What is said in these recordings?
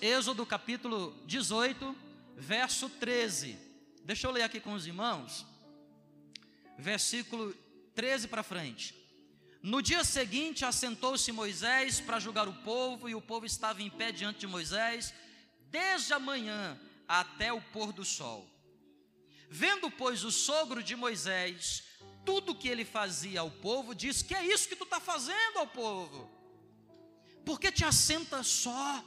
Êxodo capítulo 18, verso 13. Deixa eu ler aqui com os irmãos. Versículo 13 para frente. No dia seguinte, assentou-se Moisés para julgar o povo, e o povo estava em pé diante de Moisés, desde a manhã até o pôr do sol. Vendo, pois, o sogro de Moisés, tudo que ele fazia ao povo, disse: Que é isso que tu está fazendo ao povo? Por que te assenta só?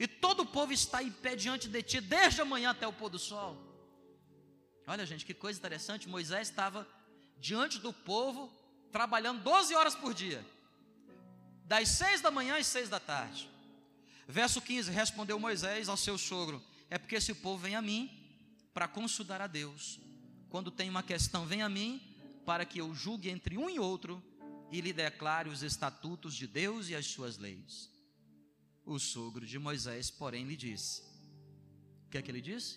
E todo o povo está em pé diante de ti, desde a manhã até o pôr do sol. Olha, gente, que coisa interessante. Moisés estava diante do povo, trabalhando 12 horas por dia, das seis da manhã às seis da tarde. Verso 15: Respondeu Moisés ao seu sogro: É porque esse povo vem a mim para consultar a Deus. Quando tem uma questão, vem a mim para que eu julgue entre um e outro e lhe declare os estatutos de Deus e as suas leis. O sogro de Moisés, porém, lhe disse: O que é que ele disse?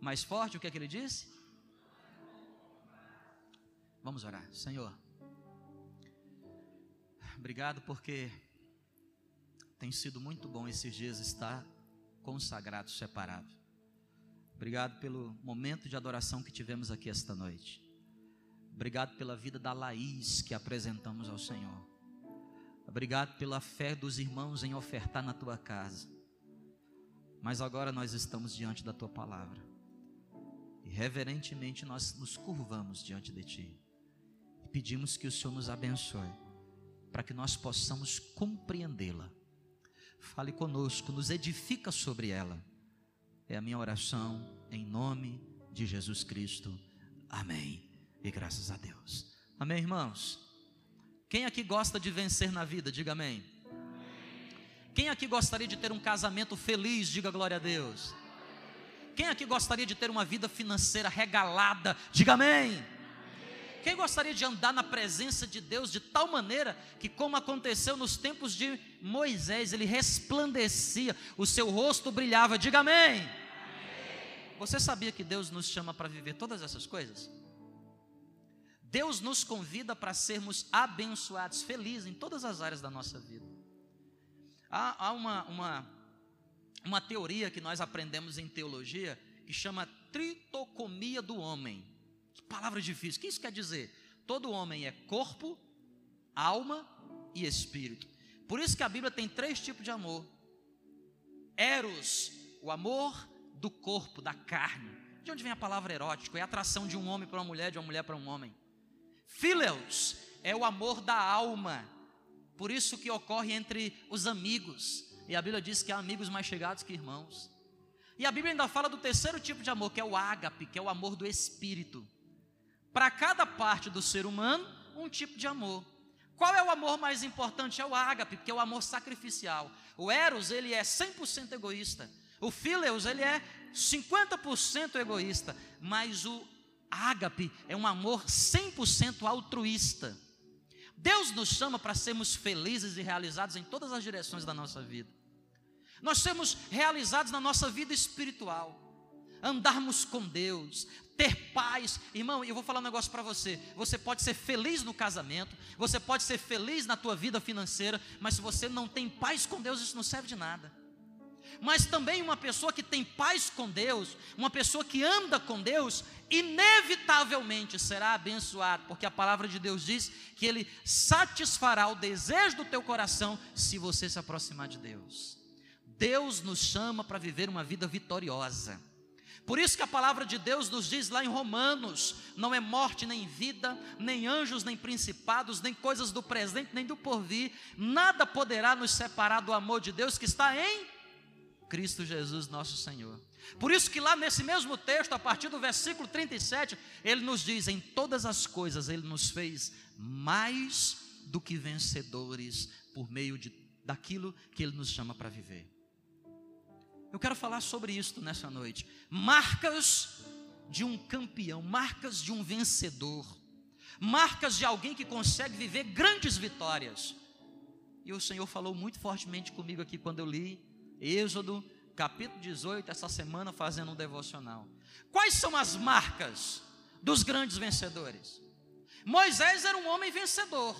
Mais forte, o que é que ele disse? Vamos orar, Senhor. Obrigado porque tem sido muito bom esses dias estar consagrado, separado. Obrigado pelo momento de adoração que tivemos aqui esta noite. Obrigado pela vida da Laís que apresentamos ao Senhor. Obrigado pela fé dos irmãos em ofertar na tua casa. Mas agora nós estamos diante da tua palavra. E reverentemente nós nos curvamos diante de ti. E pedimos que o Senhor nos abençoe, para que nós possamos compreendê-la. Fale conosco, nos edifica sobre ela. É a minha oração em nome de Jesus Cristo. Amém. E graças a Deus. Amém, irmãos. Quem aqui gosta de vencer na vida? Diga amém. Quem aqui gostaria de ter um casamento feliz? Diga glória a Deus. Quem aqui gostaria de ter uma vida financeira regalada? Diga amém. Quem gostaria de andar na presença de Deus de tal maneira que, como aconteceu nos tempos de Moisés, ele resplandecia, o seu rosto brilhava? Diga amém. Você sabia que Deus nos chama para viver todas essas coisas? Deus nos convida para sermos abençoados, felizes em todas as áreas da nossa vida. Há, há uma, uma, uma teoria que nós aprendemos em teologia que chama tritocomia do homem. Que palavra difícil. O que isso quer dizer? Todo homem é corpo, alma e espírito. Por isso que a Bíblia tem três tipos de amor: Eros, o amor do corpo, da carne. De onde vem a palavra erótico? É a atração de um homem para uma mulher, de uma mulher para um homem. Phileus é o amor da alma. Por isso que ocorre entre os amigos. E a Bíblia diz que há amigos mais chegados que irmãos. E a Bíblia ainda fala do terceiro tipo de amor, que é o ágape, que é o amor do espírito. Para cada parte do ser humano, um tipo de amor. Qual é o amor mais importante? É o ágape, que é o amor sacrificial. O eros, ele é 100% egoísta. O phileus, ele é 50% egoísta, mas o ágape é um amor 100% altruísta. Deus nos chama para sermos felizes e realizados em todas as direções da nossa vida. Nós sermos realizados na nossa vida espiritual, andarmos com Deus, ter paz. Irmão, eu vou falar um negócio para você. Você pode ser feliz no casamento, você pode ser feliz na tua vida financeira, mas se você não tem paz com Deus, isso não serve de nada mas também uma pessoa que tem paz com Deus, uma pessoa que anda com Deus, inevitavelmente será abençoado, porque a palavra de Deus diz que Ele satisfará o desejo do teu coração se você se aproximar de Deus. Deus nos chama para viver uma vida vitoriosa. Por isso que a palavra de Deus nos diz lá em Romanos: não é morte nem vida, nem anjos, nem principados, nem coisas do presente, nem do porvir, nada poderá nos separar do amor de Deus que está em Cristo Jesus, nosso Senhor. Por isso que lá nesse mesmo texto, a partir do versículo 37, ele nos diz: em todas as coisas ele nos fez mais do que vencedores por meio de, daquilo que ele nos chama para viver. Eu quero falar sobre isso nessa noite. Marcas de um campeão, marcas de um vencedor, marcas de alguém que consegue viver grandes vitórias. E o Senhor falou muito fortemente comigo aqui quando eu li Êxodo, capítulo 18, essa semana fazendo um devocional. Quais são as marcas dos grandes vencedores? Moisés era um homem vencedor.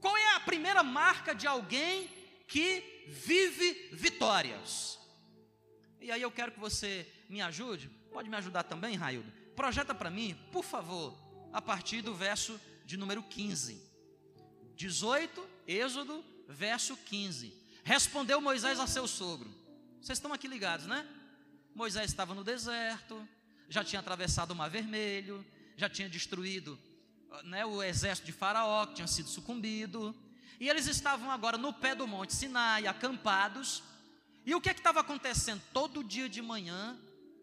Qual é a primeira marca de alguém que vive vitórias. E aí eu quero que você me ajude, pode me ajudar também, Raildo? Projeta para mim, por favor, a partir do verso de número 15. 18, Êxodo, verso 15. Respondeu Moisés a seu sogro. Vocês estão aqui ligados, né? Moisés estava no deserto, já tinha atravessado o Mar Vermelho, já tinha destruído né, o exército de Faraó, que tinha sido sucumbido. E eles estavam agora no pé do Monte Sinai, acampados. E o que é que estava acontecendo? Todo dia de manhã,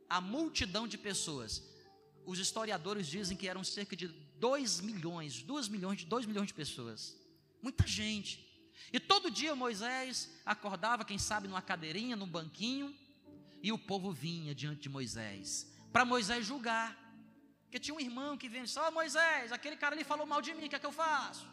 a multidão de pessoas. Os historiadores dizem que eram cerca de 2 milhões, 2 milhões de 2 milhões de pessoas. Muita gente. E todo dia Moisés acordava, quem sabe, numa cadeirinha, num banquinho, e o povo vinha diante de Moisés, para Moisés julgar. Porque tinha um irmão que vinha e disse: Ó oh, Moisés, aquele cara ali falou mal de mim, o que é que eu faço?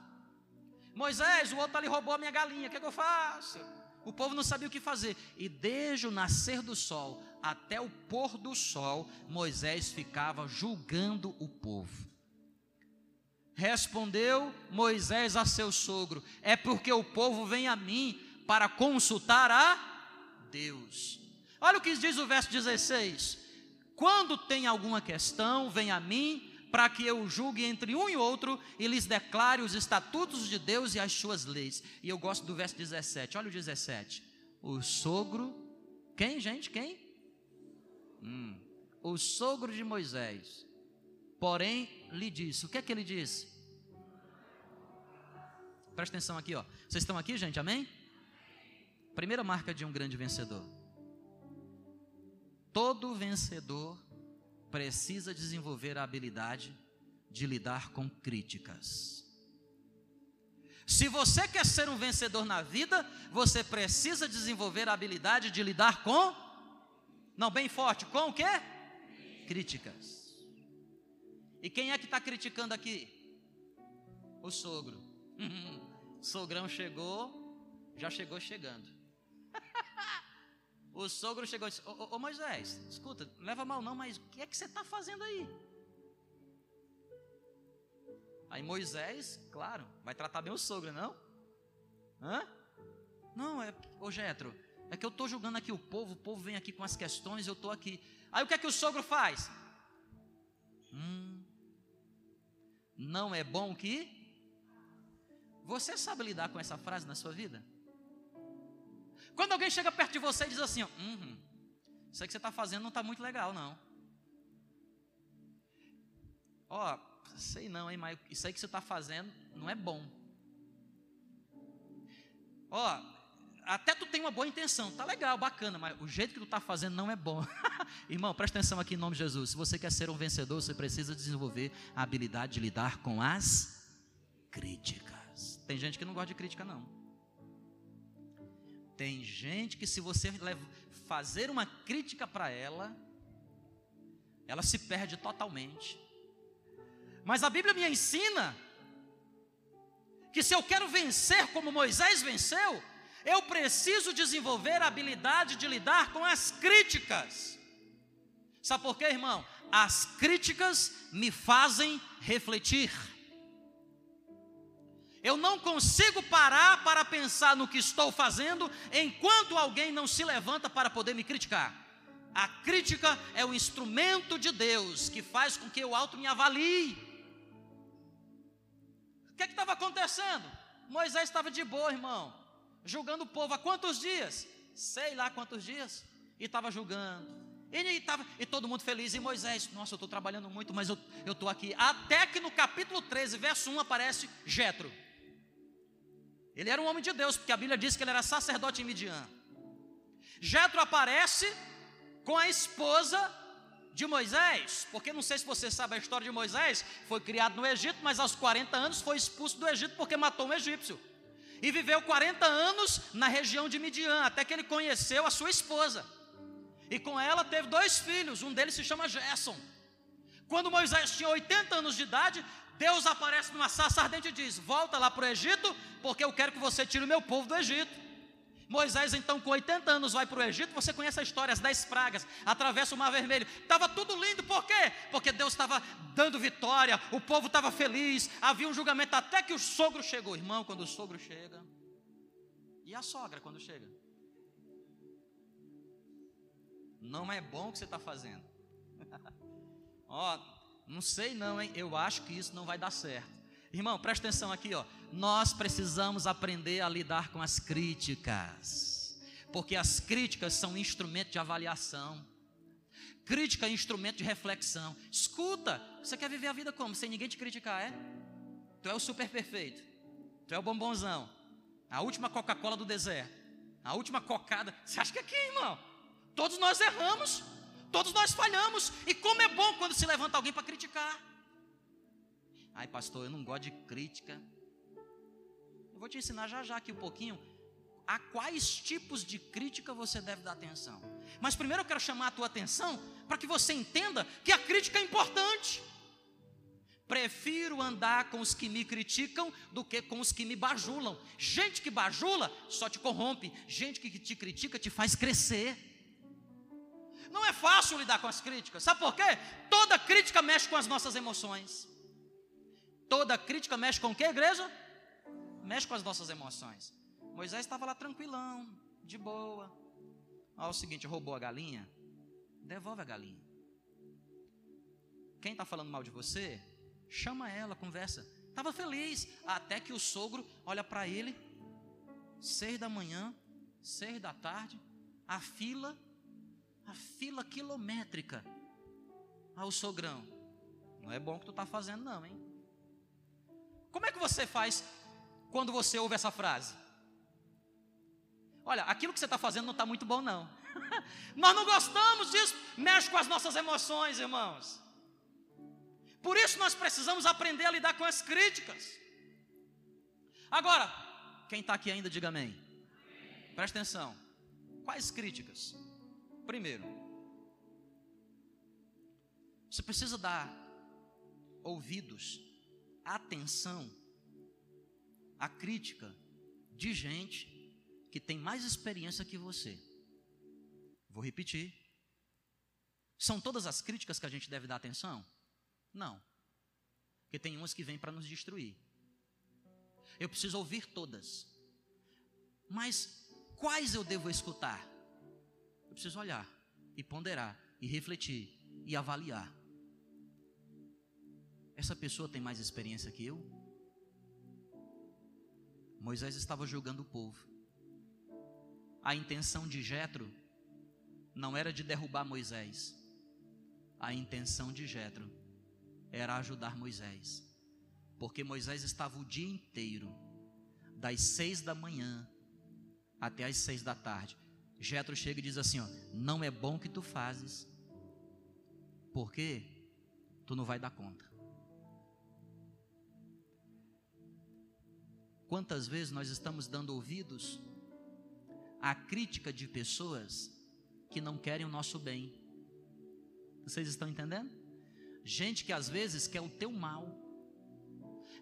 Moisés, o outro ali roubou a minha galinha, o que é que eu faço? O povo não sabia o que fazer. E desde o nascer do sol até o pôr do sol, Moisés ficava julgando o povo. Respondeu Moisés a seu sogro: É porque o povo vem a mim para consultar a Deus. Olha o que diz o verso 16: Quando tem alguma questão, vem a mim para que eu julgue entre um e outro e lhes declare os estatutos de Deus e as suas leis. E eu gosto do verso 17. Olha o 17. O sogro, quem, gente? Quem? Hum, o sogro de Moisés, porém, lhe disse: O que é que ele disse? Presta atenção aqui, ó. Vocês estão aqui, gente? Amém? Primeira marca de um grande vencedor. Todo vencedor precisa desenvolver a habilidade de lidar com críticas. Se você quer ser um vencedor na vida, você precisa desenvolver a habilidade de lidar com, não bem forte, com o quê? Críticas. E quem é que está criticando aqui? O sogro. o sogrão chegou, já chegou chegando. O sogro chegou e disse: Ô, ô, Moisés, escuta, leva mal não, mas o que é que você está fazendo aí? Aí Moisés, claro, vai tratar bem o sogro, não? Hã? Não, é, ô Jetro, é que eu estou julgando aqui o povo, o povo vem aqui com as questões, eu estou aqui. Aí o que é que o sogro faz? Não é bom que. Você sabe lidar com essa frase na sua vida? Quando alguém chega perto de você e diz assim: uhum, Isso aí que você está fazendo não está muito legal, não. Ó, oh, sei não, hein, mas isso aí que você está fazendo não é bom. Ó, oh, até tu tem uma boa intenção, tá legal, bacana, mas o jeito que tu está fazendo não é bom. Irmão, presta atenção aqui em nome de Jesus. Se você quer ser um vencedor, você precisa desenvolver a habilidade de lidar com as críticas. Tem gente que não gosta de crítica, não. Tem gente que, se você fazer uma crítica para ela, ela se perde totalmente. Mas a Bíblia me ensina que se eu quero vencer como Moisés venceu, eu preciso desenvolver a habilidade de lidar com as críticas. Sabe por quê, irmão? As críticas me fazem refletir. Eu não consigo parar para pensar no que estou fazendo enquanto alguém não se levanta para poder me criticar. A crítica é o instrumento de Deus que faz com que eu auto me avalie. O que é estava acontecendo? Moisés estava de boa, irmão, julgando o povo há quantos dias? Sei lá quantos dias. E estava julgando. E, tava, e todo mundo feliz. E Moisés, nossa, eu estou trabalhando muito, mas eu estou aqui. Até que no capítulo 13, verso 1, aparece Jetro. Ele era um homem de Deus, porque a Bíblia diz que ele era sacerdote em Midian. Jetro aparece com a esposa de Moisés, porque não sei se você sabe a história de Moisés, foi criado no Egito, mas aos 40 anos foi expulso do Egito porque matou um egípcio. E viveu 40 anos na região de Midian, até que ele conheceu a sua esposa. E com ela teve dois filhos, um deles se chama Gerson. Quando Moisés tinha 80 anos de idade, Deus aparece numa sarça ardente e diz: Volta lá para o Egito, porque eu quero que você tire o meu povo do Egito. Moisés, então, com 80 anos, vai para o Egito. Você conhece a história, as 10 pragas, atravessa o Mar Vermelho. Estava tudo lindo, por quê? Porque Deus estava dando vitória, o povo estava feliz, havia um julgamento, até que o sogro chegou. Irmão, quando o sogro chega, E a sogra quando chega? Não é bom o que você está fazendo. ó, não sei não, hein? Eu acho que isso não vai dar certo. Irmão, presta atenção aqui, ó. Nós precisamos aprender a lidar com as críticas. Porque as críticas são instrumento de avaliação. Crítica é instrumento de reflexão. Escuta, você quer viver a vida como? Sem ninguém te criticar, é? Tu é o super perfeito. Tu é o bombonzão. A última Coca-Cola do deserto. A última cocada. Você acha que é quem, irmão? Todos nós erramos, todos nós falhamos. E como é bom quando se levanta alguém para criticar. Ai, pastor, eu não gosto de crítica. Vou te ensinar já já aqui um pouquinho a quais tipos de crítica você deve dar atenção. Mas primeiro eu quero chamar a tua atenção para que você entenda que a crítica é importante. Prefiro andar com os que me criticam do que com os que me bajulam. Gente que bajula só te corrompe, gente que te critica te faz crescer. Não é fácil lidar com as críticas. Sabe por quê? Toda crítica mexe com as nossas emoções. Toda crítica mexe com o que, igreja? Mexe com as nossas emoções. Moisés estava lá tranquilão, de boa. Olha o seguinte: roubou a galinha, devolve a galinha. Quem está falando mal de você, chama ela, conversa. Estava feliz, até que o sogro olha para ele, seis da manhã, seis da tarde, a fila a fila quilométrica ao sogrão. Não é bom o que tu está fazendo, não, hein? Como é que você faz quando você ouve essa frase? Olha, aquilo que você está fazendo não está muito bom, não. Nós não gostamos disso, mexe com as nossas emoções, irmãos. Por isso nós precisamos aprender a lidar com as críticas. Agora, quem está aqui ainda, diga amém. Presta atenção. Quais críticas? Primeiro, você precisa dar ouvidos, atenção à crítica de gente que tem mais experiência que você. Vou repetir. São todas as críticas que a gente deve dar atenção? Não. Porque tem umas que vêm para nos destruir. Eu preciso ouvir todas. Mas quais eu devo escutar? Eu preciso olhar e ponderar e refletir e avaliar. Essa pessoa tem mais experiência que eu? Moisés estava julgando o povo. A intenção de Jetro não era de derrubar Moisés. A intenção de Jetro era ajudar Moisés. Porque Moisés estava o dia inteiro, das seis da manhã até as seis da tarde, Jetro chega e diz assim: ó, não é bom que tu fazes, porque tu não vai dar conta. Quantas vezes nós estamos dando ouvidos à crítica de pessoas que não querem o nosso bem? Vocês estão entendendo? Gente que às vezes quer o teu mal.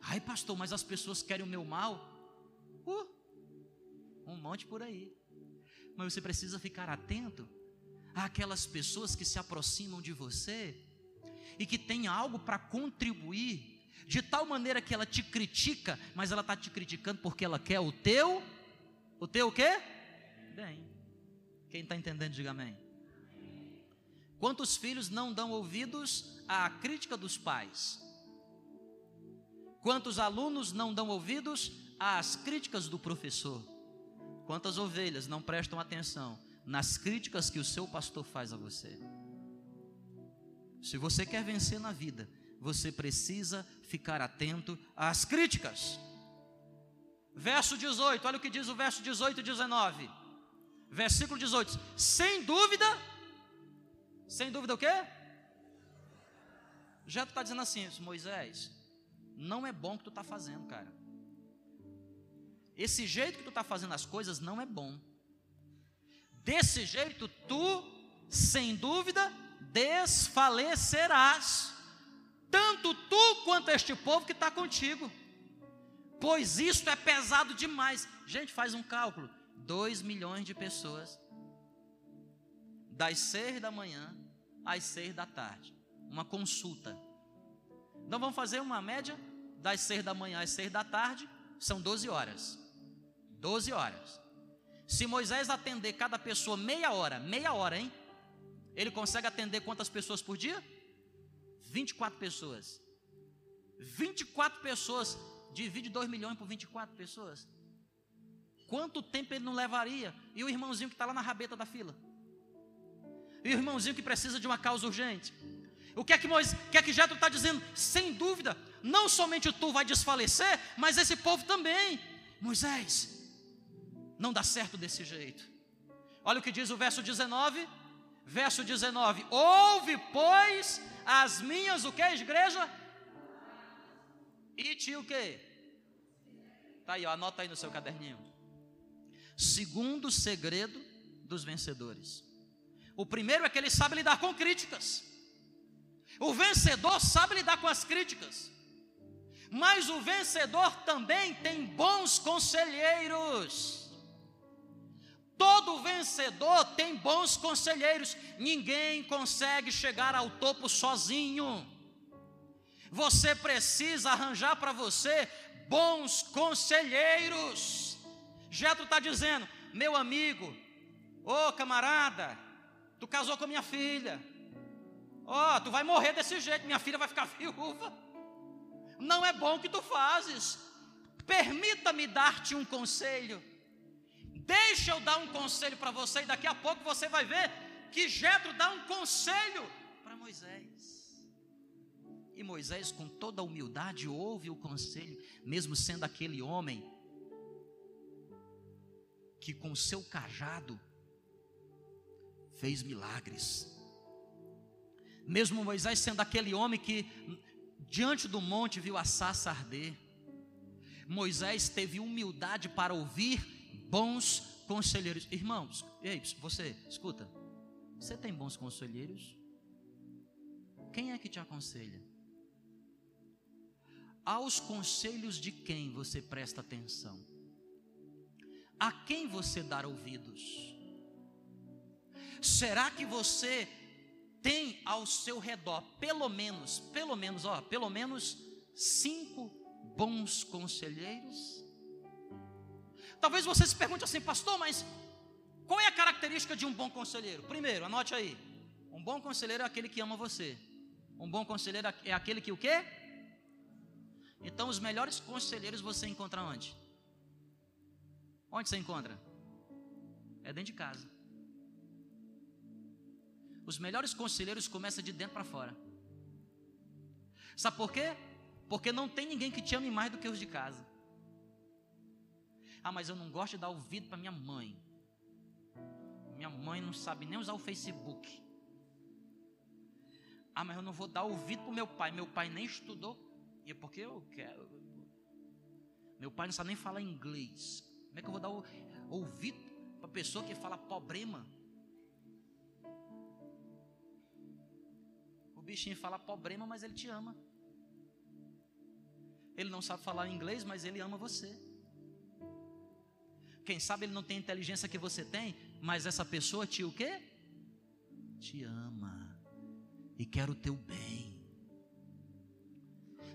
Ai, pastor, mas as pessoas querem o meu mal? Uh, um monte por aí mas você precisa ficar atento àquelas pessoas que se aproximam de você e que têm algo para contribuir, de tal maneira que ela te critica, mas ela está te criticando porque ela quer o teu, o teu o quê? Bem. Quem está entendendo, diga amém. Quantos filhos não dão ouvidos à crítica dos pais? Quantos alunos não dão ouvidos às críticas do professor? Quantas ovelhas não prestam atenção nas críticas que o seu pastor faz a você? Se você quer vencer na vida, você precisa ficar atento às críticas. Verso 18, olha o que diz o verso 18 e 19. Versículo 18: Sem dúvida, sem dúvida o quê? Já está dizendo assim, Moisés, não é bom o que tu está fazendo, cara. Esse jeito que tu está fazendo as coisas não é bom. Desse jeito tu, sem dúvida, desfalecerás. Tanto tu quanto este povo que está contigo. Pois isto é pesado demais. Gente, faz um cálculo: 2 milhões de pessoas. Das seis da manhã às seis da tarde. Uma consulta. Então vamos fazer uma média das seis da manhã às seis da tarde, são 12 horas. 12 horas. Se Moisés atender cada pessoa meia hora, meia hora, hein? Ele consegue atender quantas pessoas por dia? 24 pessoas. 24 pessoas. Divide 2 milhões por 24 pessoas. Quanto tempo ele não levaria? E o irmãozinho que está lá na rabeta da fila? E o irmãozinho que precisa de uma causa urgente? O que é que, Moisés, que, é que Jetro está dizendo? Sem dúvida, não somente tu vai desfalecer, mas esse povo também. Moisés, não dá certo desse jeito. Olha o que diz o verso 19. Verso 19: Ouve, pois, as minhas, o que, igreja? E te o que? Tá aí, ó, anota aí no seu caderninho. Segundo segredo dos vencedores. O primeiro é que ele sabe lidar com críticas. O vencedor sabe lidar com as críticas. Mas o vencedor também tem bons conselheiros. Todo vencedor tem bons conselheiros. Ninguém consegue chegar ao topo sozinho. Você precisa arranjar para você bons conselheiros. Jetro está dizendo, meu amigo, ô camarada, tu casou com minha filha. Ó, oh, tu vai morrer desse jeito, minha filha vai ficar viúva. Não é bom o que tu fazes. Permita-me dar-te um conselho. Deixa eu dar um conselho para você, e daqui a pouco você vai ver que Jetro dá um conselho para Moisés. E Moisés, com toda a humildade, ouve o conselho, mesmo sendo aquele homem que com seu cajado fez milagres. Mesmo Moisés sendo aquele homem que diante do monte viu a sassa arder. Moisés teve humildade para ouvir bons conselheiros. Irmãos, ei, você, escuta. Você tem bons conselheiros? Quem é que te aconselha? Aos conselhos de quem você presta atenção? A quem você dá ouvidos? Será que você tem ao seu redor pelo menos, pelo menos, ó, pelo menos cinco bons conselheiros? Talvez você se pergunte assim, pastor, mas qual é a característica de um bom conselheiro? Primeiro, anote aí. Um bom conselheiro é aquele que ama você. Um bom conselheiro é aquele que o quê? Então, os melhores conselheiros você encontra onde? Onde você encontra? É dentro de casa. Os melhores conselheiros começam de dentro para fora. Sabe por quê? Porque não tem ninguém que te ame mais do que os de casa. Ah, mas eu não gosto de dar ouvido para minha mãe. Minha mãe não sabe nem usar o Facebook. Ah, mas eu não vou dar ouvido para meu pai. Meu pai nem estudou. E é porque eu quero. Meu pai não sabe nem falar inglês. Como é que eu vou dar ouvido para pessoa que fala problema? O bichinho fala problema, mas ele te ama. Ele não sabe falar inglês, mas ele ama você. Quem sabe ele não tem a inteligência que você tem, mas essa pessoa te o quê? Te ama e quer o teu bem.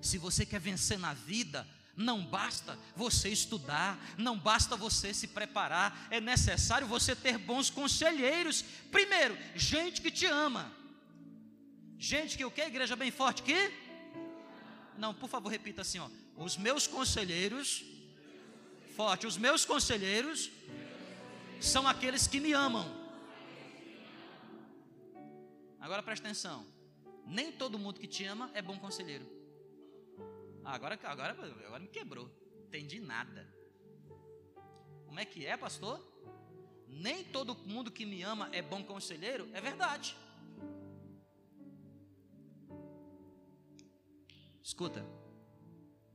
Se você quer vencer na vida, não basta você estudar, não basta você se preparar, é necessário você ter bons conselheiros. Primeiro, gente que te ama. Gente que o que? Igreja bem forte que? Não, por favor, repita assim, ó. Os meus conselheiros Forte, os meus conselheiros são aqueles que me amam. Agora presta atenção. Nem todo mundo que te ama é bom conselheiro. Agora, agora, agora me quebrou. Entendi nada. Como é que é, pastor? Nem todo mundo que me ama é bom conselheiro? É verdade. Escuta,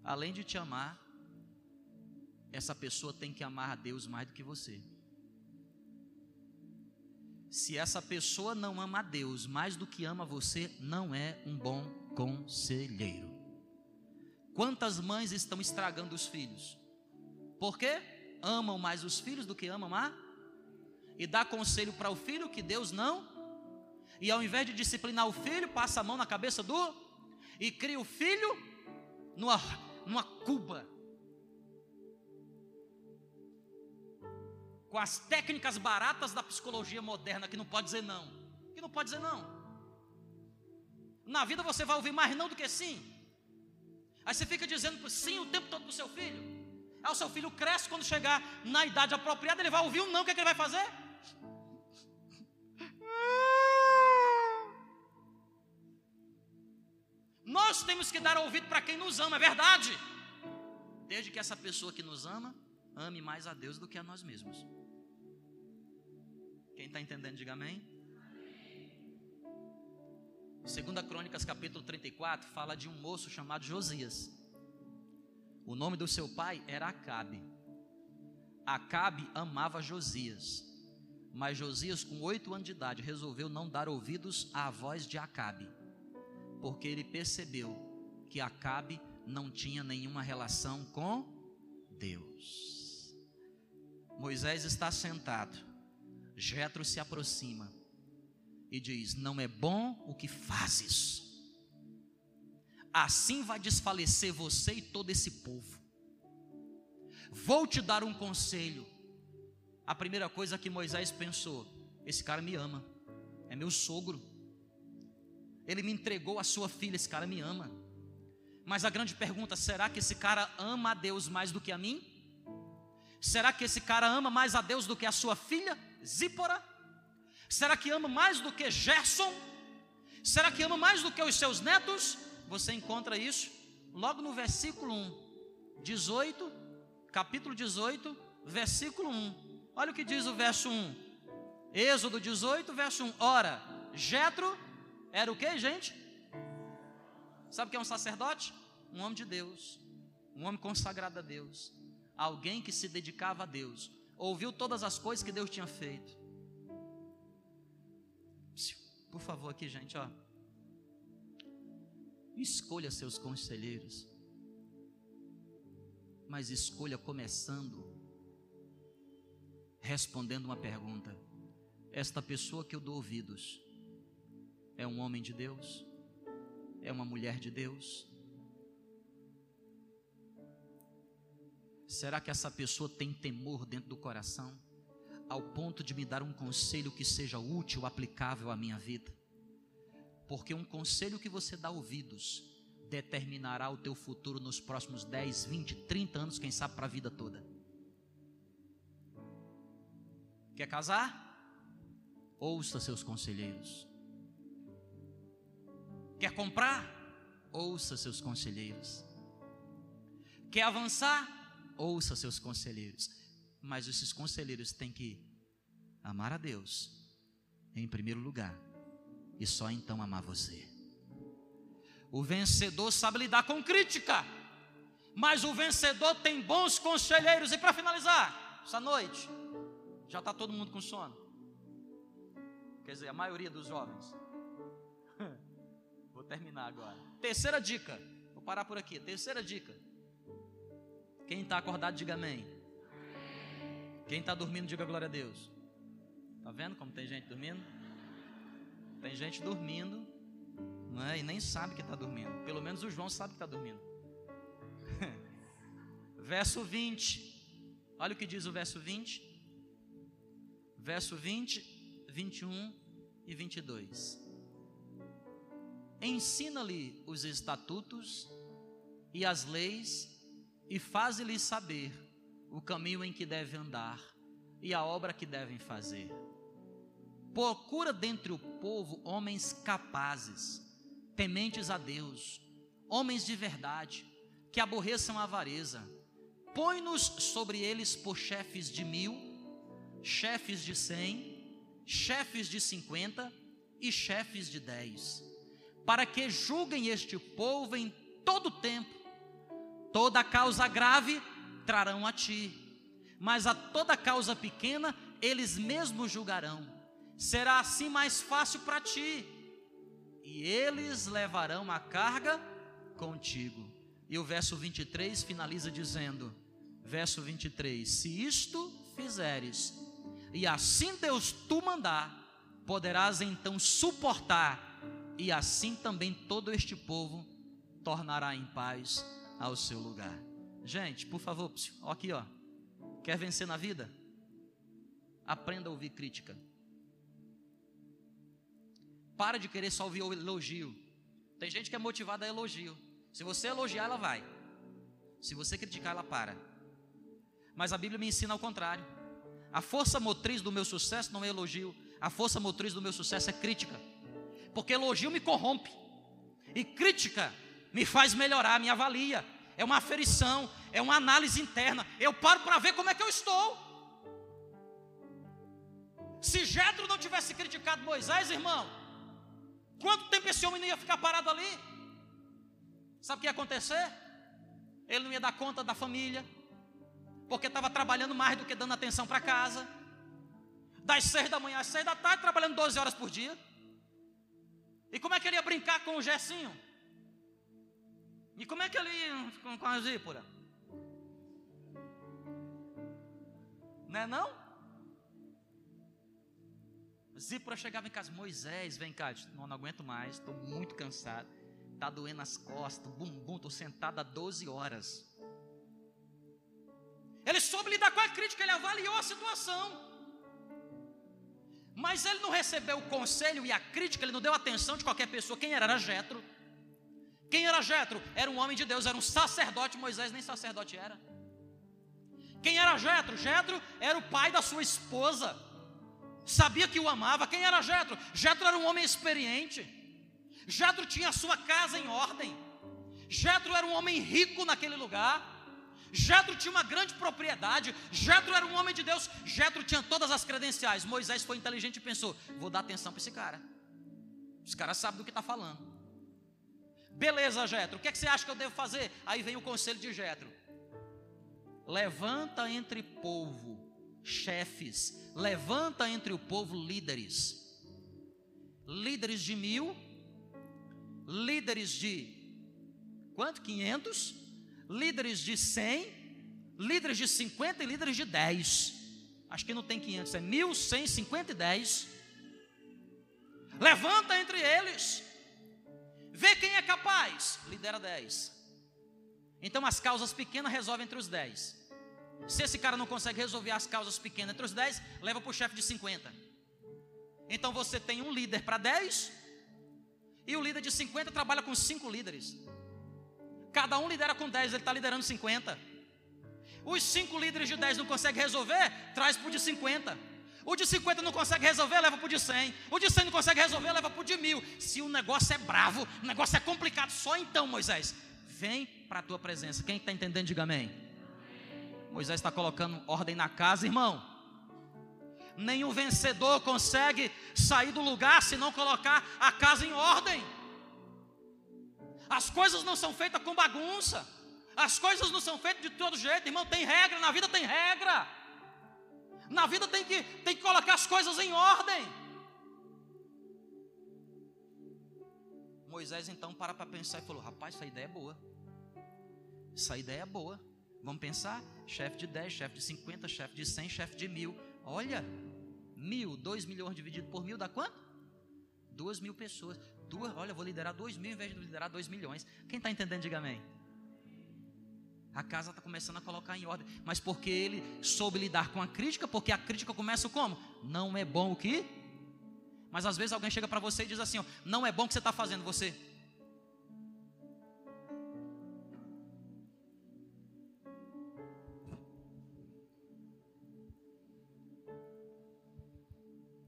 além de te amar, essa pessoa tem que amar a Deus mais do que você. Se essa pessoa não ama a Deus mais do que ama você, não é um bom conselheiro. Quantas mães estão estragando os filhos? Por quê? Amam mais os filhos do que amam a? E dá conselho para o filho que Deus não. E ao invés de disciplinar o filho, passa a mão na cabeça do. E cria o filho numa, numa cuba com as técnicas baratas da psicologia moderna, que não pode dizer não. Que não pode dizer não. Na vida você vai ouvir mais não do que sim. Aí você fica dizendo sim o tempo todo para o seu filho. Aí o seu filho cresce quando chegar na idade apropriada, ele vai ouvir um não, o que, é que ele vai fazer? Nós temos que dar ouvido para quem nos ama, é verdade. Desde que essa pessoa que nos ama, ame mais a Deus do que a nós mesmos. Quem está entendendo, diga amém. Segunda Crônicas, capítulo 34, fala de um moço chamado Josias. O nome do seu pai era Acabe. Acabe amava Josias. Mas Josias, com oito anos de idade, resolveu não dar ouvidos à voz de Acabe porque ele percebeu que Acabe não tinha nenhuma relação com Deus. Moisés está sentado, Jetro se aproxima e diz: Não é bom o que fazes, assim vai desfalecer você e todo esse povo. Vou te dar um conselho. A primeira coisa que Moisés pensou: esse cara me ama, é meu sogro ele me entregou a sua filha, esse cara me ama. Mas a grande pergunta: será que esse cara ama a Deus mais do que a mim? Será que esse cara ama mais a Deus do que a sua filha, Zípora? Será que ama mais do que Gerson? Será que ama mais do que os seus netos? Você encontra isso logo no versículo 1, 18, capítulo 18, versículo 1. Olha o que diz o verso 1. Êxodo 18, verso 1. Ora, Jetro era o que, gente? Sabe o que é um sacerdote? Um homem de Deus, um homem consagrado a Deus, alguém que se dedicava a Deus, ouviu todas as coisas que Deus tinha feito. Por favor, aqui, gente, ó. Escolha seus conselheiros, mas escolha começando respondendo uma pergunta: Esta pessoa que eu dou ouvidos, é um homem de Deus? É uma mulher de Deus? Será que essa pessoa tem temor dentro do coração, ao ponto de me dar um conselho que seja útil, aplicável à minha vida? Porque um conselho que você dá ouvidos determinará o teu futuro nos próximos 10, 20, 30 anos, quem sabe para a vida toda. Quer casar? Ouça seus conselheiros. Quer comprar? Ouça seus conselheiros. Quer avançar? Ouça seus conselheiros. Mas esses conselheiros têm que amar a Deus em primeiro lugar e só então amar você. O vencedor sabe lidar com crítica, mas o vencedor tem bons conselheiros. E para finalizar, essa noite, já está todo mundo com sono. Quer dizer, a maioria dos jovens terminar agora. Terceira dica. Vou parar por aqui. Terceira dica. Quem está acordado, diga amém. Quem está dormindo, diga glória a Deus. Está vendo como tem gente dormindo? Tem gente dormindo, não é? E nem sabe que está dormindo. Pelo menos o João sabe que está dormindo. verso 20. Olha o que diz o verso 20. Verso 20, 21 e 22 ensina-lhe os estatutos e as leis e faz-lhe saber o caminho em que deve andar e a obra que devem fazer. Procura dentre o povo homens capazes, tementes a Deus, homens de verdade, que aborreçam a avareza. Põe-nos sobre eles por chefes de mil, chefes de cem, chefes de cinquenta e chefes de dez para que julguem este povo em todo tempo. Toda causa grave trarão a ti, mas a toda causa pequena eles mesmos julgarão. Será assim mais fácil para ti, e eles levarão a carga contigo. E o verso 23 finaliza dizendo: verso 23: Se isto fizeres, e assim Deus tu mandar, poderás então suportar e assim também todo este povo tornará em paz ao seu lugar. Gente, por favor, aqui, ó. Quer vencer na vida? Aprenda a ouvir crítica. Para de querer só ouvir o elogio. Tem gente que é motivada a elogio. Se você elogiar, ela vai. Se você criticar, ela para. Mas a Bíblia me ensina ao contrário. A força motriz do meu sucesso não é elogio. A força motriz do meu sucesso é crítica. Porque elogio me corrompe. E crítica me faz melhorar, me avalia. É uma aferição, é uma análise interna. Eu paro para ver como é que eu estou. Se Jetro não tivesse criticado Moisés, irmão, quanto tempo esse homem não ia ficar parado ali? Sabe o que ia acontecer? Ele não ia dar conta da família, porque estava trabalhando mais do que dando atenção para casa. Das seis da manhã às seis da tarde, trabalhando 12 horas por dia. E como é que ele ia brincar com o Gessinho? E como é que ele ia com, a Zípora? Não é não? Zípora chegava em casa, Moisés, vem cá, não, não aguento mais, estou muito cansado, está doendo as costas, bumbum, estou sentado há 12 horas. Ele soube lidar com a crítica, ele avaliou a situação. Mas ele não recebeu o conselho e a crítica, ele não deu atenção de qualquer pessoa. Quem era? Era Jetro. Quem era Jetro? Era um homem de Deus, era um sacerdote, Moisés nem sacerdote era. Quem era Jetro? Jetro era o pai da sua esposa sabia que o amava. Quem era Jetro? Jetro era um homem experiente. Jetro tinha a sua casa em ordem. Jetro era um homem rico naquele lugar. Jetro tinha uma grande propriedade. Jetro era um homem de Deus. Jetro tinha todas as credenciais. Moisés foi inteligente e pensou: vou dar atenção para esse cara. Esse cara sabe do que está falando. Beleza, Jetro. O que, é que você acha que eu devo fazer? Aí vem o conselho de Jetro. Levanta entre povo chefes, levanta entre o povo líderes, líderes de mil, líderes de quanto? 500, líderes de 100, líderes de 50 e líderes de 10. Acho que não tem 500, é 1150 e 10. Levanta entre eles, vê quem é capaz, lidera 10. Então as causas pequenas resolvem entre os 10. Se esse cara não consegue resolver as causas pequenas entre os 10, leva para o chefe de 50. Então você tem um líder para 10, e o líder de 50 trabalha com 5 líderes. Cada um lidera com 10, ele está liderando 50. Os 5 líderes de 10 não conseguem resolver, traz para o de 50. O de 50 não consegue resolver, leva para o de 100. O de 100 não consegue resolver, leva para o de mil. Se o negócio é bravo, o negócio é complicado, só então, Moisés, vem para a tua presença. Quem está entendendo, diga amém. Moisés está colocando ordem na casa, irmão. Nenhum vencedor consegue sair do lugar se não colocar a casa em ordem. As coisas não são feitas com bagunça. As coisas não são feitas de todo jeito, irmão. Tem regra, na vida tem regra. Na vida tem que, tem que colocar as coisas em ordem. Moisés então para para pensar e falou: Rapaz, essa ideia é boa. Essa ideia é boa. Vamos pensar? Chefe de 10, chefe de 50, chefe de 100, chefe de mil. Olha, mil, dois milhões dividido por mil dá quanto? Duas mil pessoas. Duas, olha, vou liderar dois mil em vez de liderar dois milhões. Quem está entendendo, diga amém. A casa está começando a colocar em ordem. Mas porque ele soube lidar com a crítica, porque a crítica começa como? Não é bom o que? Mas às vezes alguém chega para você e diz assim: ó, não é bom o que você está fazendo, você.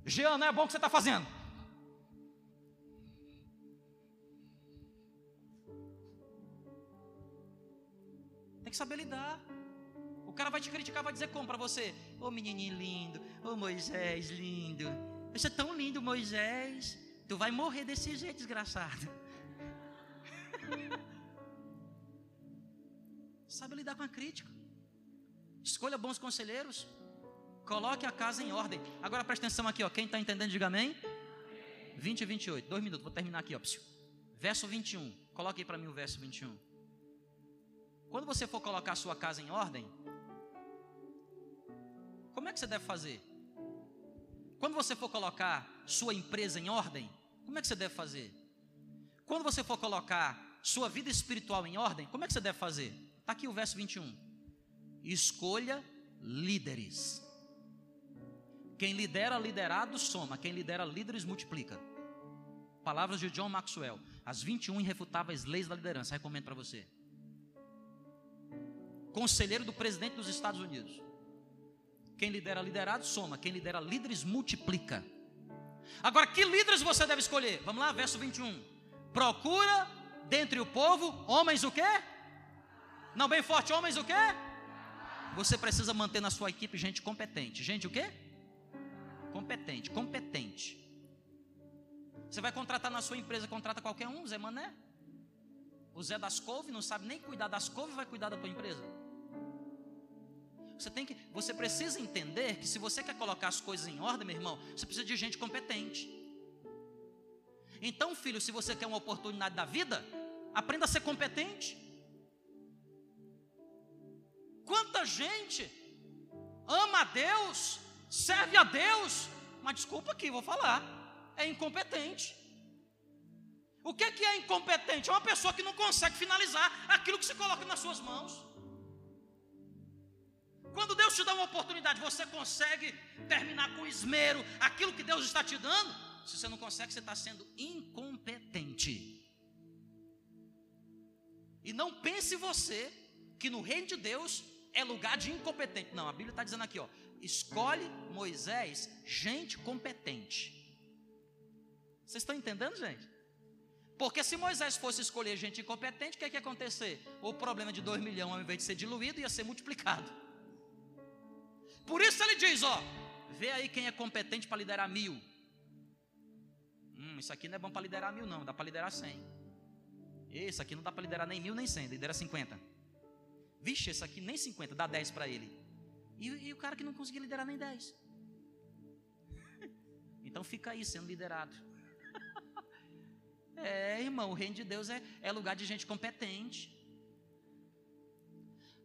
Jean, não é bom o que você está fazendo? Tem que saber lidar. O cara vai te criticar, vai dizer como para você? Ô oh, menininho lindo, ô oh, Moisés lindo. Você é tão lindo, Moisés. Tu vai morrer desse jeito, desgraçado. Sabe lidar com a crítica. Escolha bons conselheiros. Coloque a casa em ordem. Agora presta atenção aqui, ó. Quem está entendendo, diga amém. 20 e 28. Dois minutos, vou terminar aqui, ó. Verso 21. Coloque aí para mim o verso 21. Quando você for colocar a sua casa em ordem, como é que você deve fazer? Quando você for colocar sua empresa em ordem, como é que você deve fazer? Quando você for colocar sua vida espiritual em ordem, como é que você deve fazer? Está aqui o verso 21. Escolha líderes Quem lidera liderado soma, quem lidera líderes multiplica. Palavras de John Maxwell, as 21 irrefutáveis leis da liderança, recomendo para você. Conselheiro do presidente dos Estados Unidos. Quem lidera liderado soma, quem lidera líderes multiplica. Agora, que líderes você deve escolher? Vamos lá, verso 21. Procura dentre o povo homens o quê? Não bem forte, homens o quê? Você precisa manter na sua equipe gente competente. Gente o quê? Competente, competente. Você vai contratar na sua empresa, contrata qualquer um, Zé Mané. O Zé das Couve não sabe nem cuidar das couve, vai cuidar da tua empresa. Você tem que, você precisa entender que se você quer colocar as coisas em ordem, meu irmão, você precisa de gente competente. Então, filho, se você quer uma oportunidade da vida, aprenda a ser competente. Quanta gente ama a Deus, serve a Deus, mas desculpa aqui, vou falar, é incompetente. O que é, que é incompetente? É uma pessoa que não consegue finalizar aquilo que se coloca nas suas mãos. Quando Deus te dá uma oportunidade, você consegue terminar com esmero aquilo que Deus está te dando? Se você não consegue, você está sendo incompetente. E não pense você que no reino de Deus é lugar de incompetente. Não, a Bíblia está dizendo aqui, ó, escolhe Moisés gente competente. Vocês estão entendendo, gente? Porque se Moisés fosse escolher gente incompetente, o que, é que ia acontecer? O problema de 2 milhões, ao invés de ser diluído, ia ser multiplicado. Por isso ele diz: ó, vê aí quem é competente para liderar mil. Hum, isso aqui não é bom para liderar mil, não, dá para liderar cem. Esse aqui não dá para liderar nem mil nem cem, lidera cinquenta. Vixe, esse aqui nem cinquenta, dá dez para ele. E, e, o cara que não conseguiu liderar nem dez. Então fica aí sendo liderado. É, irmão, o reino de Deus é, é lugar de gente competente.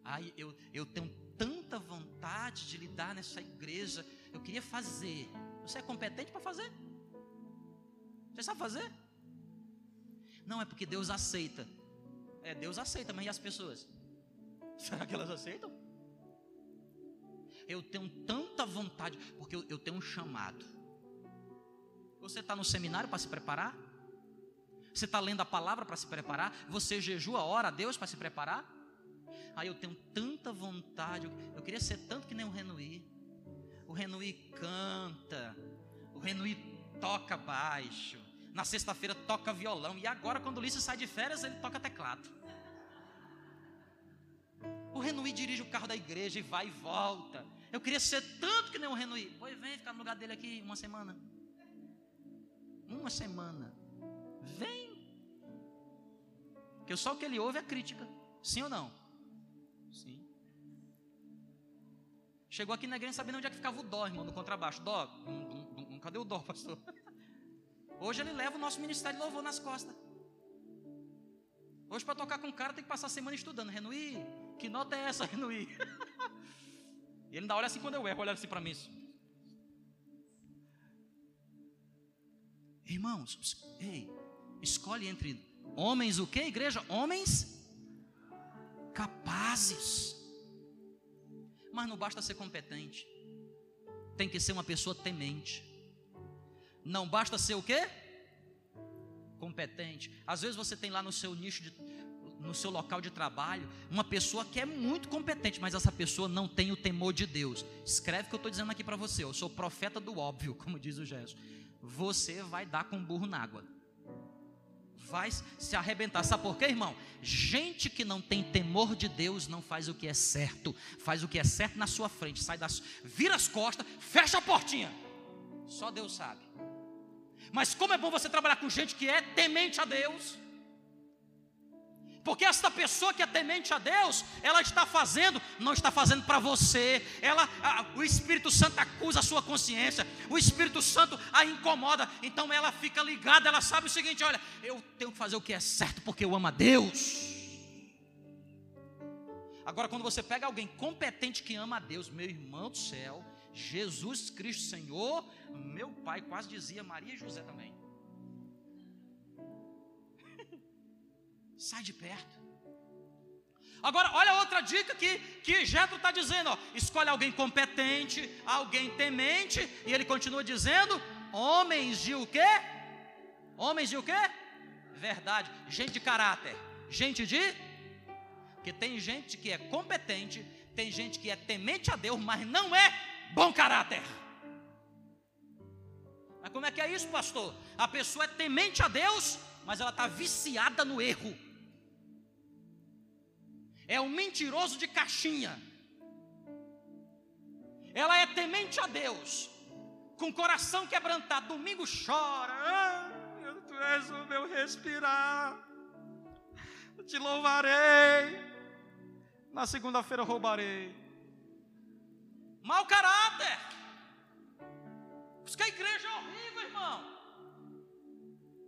Ai, eu, eu tenho tanta vontade de lidar nessa igreja. Eu queria fazer. Você é competente para fazer? Você sabe fazer? Não, é porque Deus aceita. É, Deus aceita, mas e as pessoas? Será que elas aceitam? Eu tenho tanta vontade, porque eu, eu tenho um chamado. Você está no seminário para se preparar? Você está lendo a palavra para se preparar? Você jejua, ora a Deus para se preparar? Aí eu tenho tanta vontade, eu, queria ser tanto que nem o Renuí. O Renuí canta, o Renuí toca baixo. Na sexta-feira toca violão. E agora, quando o Ulisses sai de férias, ele toca teclado. O Renuí dirige o carro da igreja e vai e volta. Eu queria ser tanto que nem o Renuí. Pois vem ficar no lugar dele aqui uma semana. Uma semana. Vem. Que só o que ele ouve é crítica. Sim ou não? Chegou aqui na igreja sabendo onde é que ficava o dó, irmão, no contrabaixo. Dó, cadê o dó, pastor? Hoje ele leva o nosso ministério de louvor nas costas. Hoje, para tocar com o cara, tem que passar a semana estudando. Renuí, que nota é essa, Renuí? e ele ainda olha assim quando eu erro, olha assim para mim. Irmãos, ei, escolhe entre homens o que, igreja? Homens capazes. Mas não basta ser competente. Tem que ser uma pessoa temente. Não basta ser o quê? Competente. Às vezes você tem lá no seu nicho de, no seu local de trabalho, uma pessoa que é muito competente, mas essa pessoa não tem o temor de Deus. Escreve o que eu estou dizendo aqui para você. Eu sou profeta do óbvio, como diz o Jesus. Você vai dar com burro na água vai se arrebentar. Sabe por quê, irmão? Gente que não tem temor de Deus não faz o que é certo, faz o que é certo na sua frente, sai das, vira as costas, fecha a portinha. Só Deus sabe. Mas como é bom você trabalhar com gente que é temente a Deus. Porque esta pessoa que é temente a Deus, ela está fazendo, não está fazendo para você. Ela, a, o Espírito Santo acusa a sua consciência. O Espírito Santo a incomoda. Então ela fica ligada, ela sabe o seguinte: olha, eu tenho que fazer o que é certo porque eu amo a Deus. Agora, quando você pega alguém competente que ama a Deus, meu irmão do céu, Jesus Cristo Senhor, meu pai quase dizia Maria e José também. Sai de perto. Agora, olha outra dica que, que Jetro está dizendo: ó, escolhe alguém competente, alguém temente, e ele continua dizendo: homens de o quê? Homens de o quê? Verdade, gente de caráter, gente de. Porque tem gente que é competente, tem gente que é temente a Deus, mas não é bom caráter. Mas como é que é isso, pastor? A pessoa é temente a Deus, mas ela está viciada no erro é um mentiroso de caixinha. Ela é temente a Deus, com coração quebrantado. Domingo chora, ah, tu és o meu respirar. Eu te louvarei. Na segunda-feira roubarei. Mau caráter. Porque a igreja é horrível, irmão.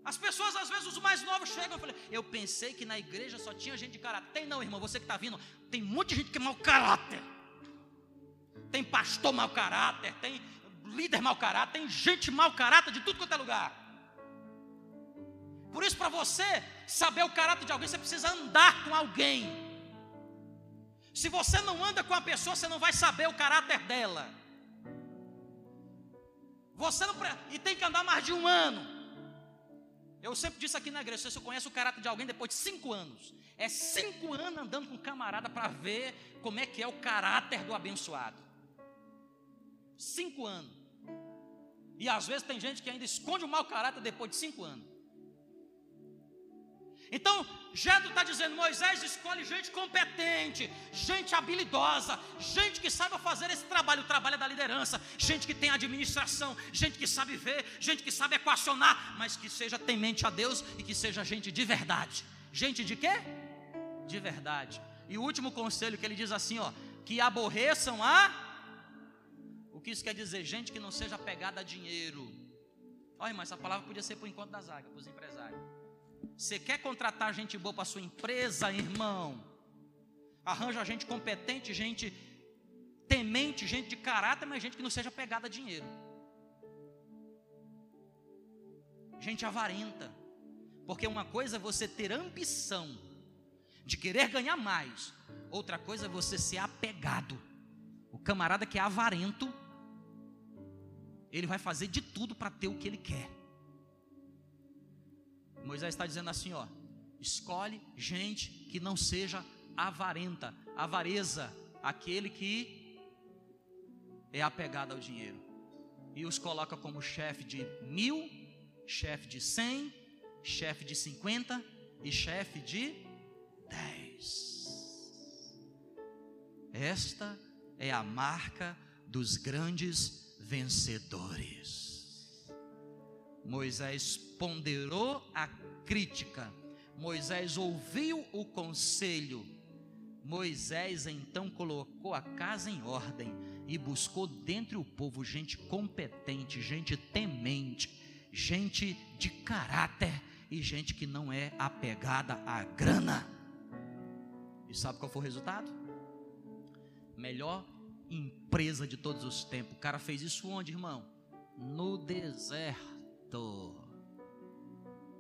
As pessoas, às vezes, os mais novos chegam e falam: Eu pensei que na igreja só tinha gente de caráter. Tem não, irmão, você que está vindo, tem muita gente que é mau caráter. Tem pastor mau caráter, tem líder mau caráter, tem gente mau caráter de tudo quanto é lugar. Por isso, para você saber o caráter de alguém, você precisa andar com alguém. Se você não anda com a pessoa, você não vai saber o caráter dela. Você não e tem que andar mais de um ano. Eu sempre disse aqui na igreja: você só conhece o caráter de alguém depois de cinco anos. É cinco anos andando com camarada para ver como é que é o caráter do abençoado. Cinco anos. E às vezes tem gente que ainda esconde o mau caráter depois de cinco anos. Então, Jedro está dizendo: Moisés escolhe gente competente, gente habilidosa, gente que saiba fazer esse trabalho, o trabalho da liderança, gente que tem administração, gente que sabe ver, gente que sabe equacionar, mas que seja temente a Deus e que seja gente de verdade. Gente de quê? De verdade. E o último conselho que ele diz assim: ó, que aborreçam a. O que isso quer dizer? Gente que não seja apegada a dinheiro. Olha, mas essa palavra podia ser para o encontro das águas, para os empresários. Você quer contratar gente boa para sua empresa, irmão? Arranja gente competente, gente temente, gente de caráter, mas gente que não seja pegada a dinheiro. Gente avarenta. Porque uma coisa é você ter ambição de querer ganhar mais, outra coisa é você ser apegado. O camarada que é avarento, ele vai fazer de tudo para ter o que ele quer. Moisés está dizendo assim: ó, escolhe gente que não seja avarenta, avareza, aquele que é apegado ao dinheiro, e os coloca como chefe de mil, chefe de cem, chefe de cinquenta e chefe de dez. Esta é a marca dos grandes vencedores. Moisés ponderou a crítica, Moisés ouviu o conselho. Moisés então colocou a casa em ordem e buscou dentre o povo gente competente, gente temente, gente de caráter e gente que não é apegada à grana. E sabe qual foi o resultado? Melhor empresa de todos os tempos. O cara fez isso onde, irmão? No deserto deserto.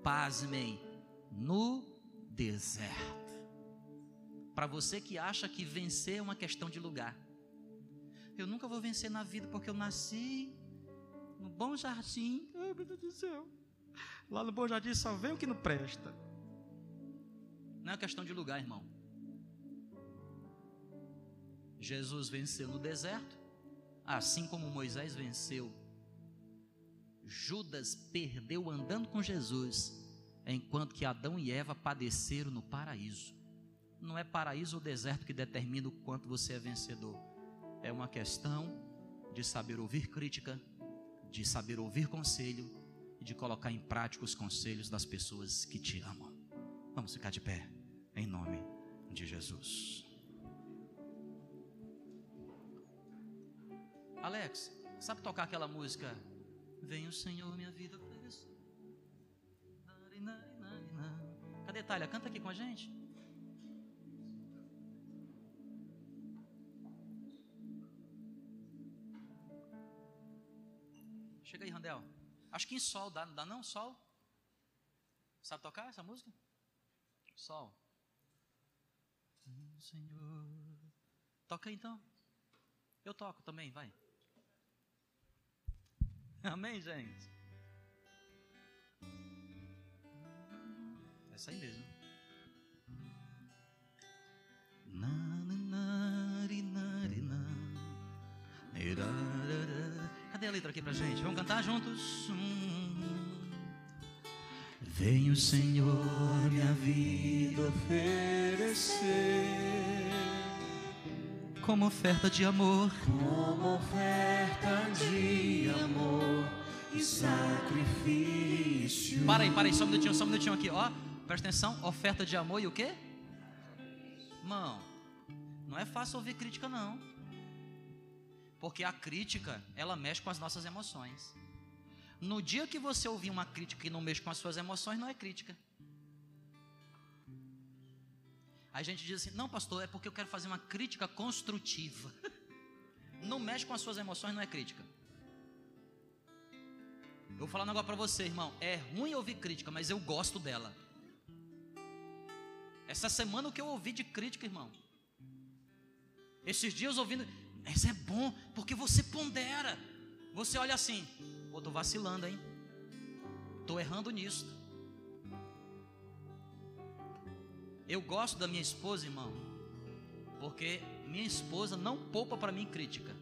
Pasmem, no deserto. Para você que acha que vencer é uma questão de lugar. Eu nunca vou vencer na vida porque eu nasci no Bom Jardim. Ai, meu Deus do céu. Lá no Bom Jardim só vem o que não presta. Não é questão de lugar, irmão. Jesus venceu no deserto, assim como Moisés venceu Judas perdeu andando com Jesus, enquanto que Adão e Eva padeceram no paraíso. Não é paraíso ou deserto que determina o quanto você é vencedor. É uma questão de saber ouvir crítica, de saber ouvir conselho e de colocar em prática os conselhos das pessoas que te amam. Vamos ficar de pé, em nome de Jesus. Alex, sabe tocar aquela música Vem o Senhor, minha vida oferecer. Cadê Talha? Canta aqui com a gente. Chega aí, Randel. Acho que em sol dá, dá não? Sol? Sabe tocar essa música? Sol. Senhor. Toca então. Eu toco também, vai. Amém, gente? Essa aí mesmo. Cadê a letra aqui pra gente? Vamos cantar juntos? Vem o Senhor minha vida oferecer como oferta de amor, como oferta de amor e sacrifício. Para aí, para aí, só um minutinho, só um minutinho aqui, ó. Presta atenção, oferta de amor e o quê? Irmão, não é fácil ouvir crítica não. Porque a crítica, ela mexe com as nossas emoções. No dia que você ouvir uma crítica que não mexe com as suas emoções, não é crítica. A gente diz assim: não, pastor, é porque eu quero fazer uma crítica construtiva. Não mexe com as suas emoções, não é crítica. Eu vou falar um negócio para você, irmão. É ruim ouvir crítica, mas eu gosto dela. Essa semana o que eu ouvi de crítica, irmão. Esses dias ouvindo, mas é bom, porque você pondera. Você olha assim, pô, tô vacilando, hein? Tô errando nisso. Eu gosto da minha esposa, irmão, porque minha esposa não poupa para mim crítica.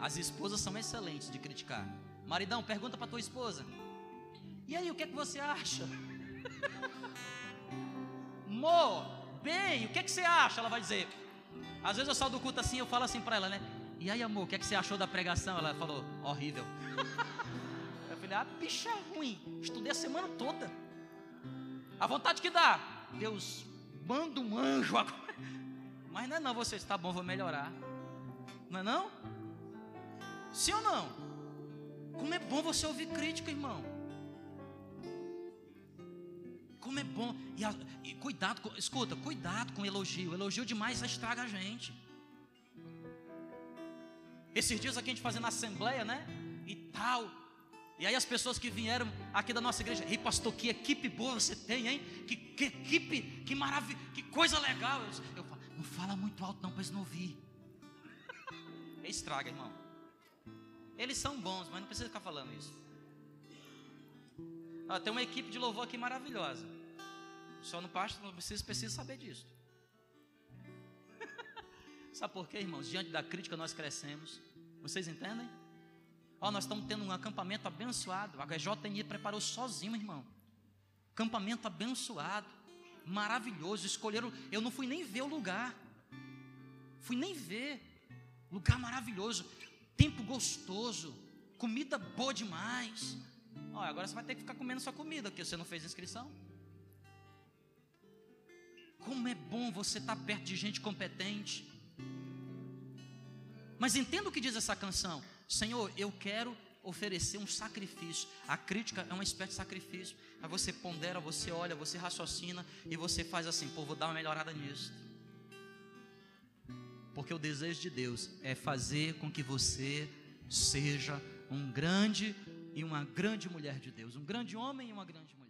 As esposas são excelentes de criticar. Maridão, pergunta para tua esposa. E aí, o que é que você acha? Mo, bem, o que é que você acha? Ela vai dizer. Às vezes eu saio do culto assim, eu falo assim para ela, né? E aí, amor, o que é que você achou da pregação? Ela falou, horrível. Eu falei, ah, bicha ruim. Estudei a semana toda. A vontade que dá, Deus manda um anjo agora. Mas não é não, você está bom, vou melhorar. Não é não? Sim ou não? Como é bom você ouvir crítica, irmão. Como é bom. E, a, e cuidado, com, escuta, cuidado com elogio. Elogio demais estraga a gente. Esses dias aqui a gente fazendo assembleia, né? E tal. E aí as pessoas que vieram aqui da nossa igreja, ei pastor, que equipe boa você tem, hein? Que, que equipe, que maravilha, que coisa legal. Eu, eu falo, não fala muito alto não para eles não ouvir. Estraga, irmão. Eles são bons, mas não precisa ficar falando isso. Ah, tem uma equipe de louvor aqui maravilhosa. Só no pasto não precisa, precisa saber disso. Sabe por quê, irmãos? Diante da crítica nós crescemos. Vocês entendem? Ó, nós estamos tendo um acampamento abençoado. A JNI preparou sozinho, irmão. Acampamento abençoado. Maravilhoso. Escolheram. Eu não fui nem ver o lugar. Fui nem ver. Lugar maravilhoso. Tempo gostoso. Comida boa demais. Ó, agora você vai ter que ficar comendo sua comida, porque você não fez inscrição. Como é bom você estar perto de gente competente. Mas entenda o que diz essa canção. Senhor, eu quero oferecer um sacrifício. A crítica é uma espécie de sacrifício. Aí você pondera, você olha, você raciocina e você faz assim, pô, vou dar uma melhorada nisso. Porque o desejo de Deus é fazer com que você seja um grande e uma grande mulher de Deus, um grande homem e uma grande mulher.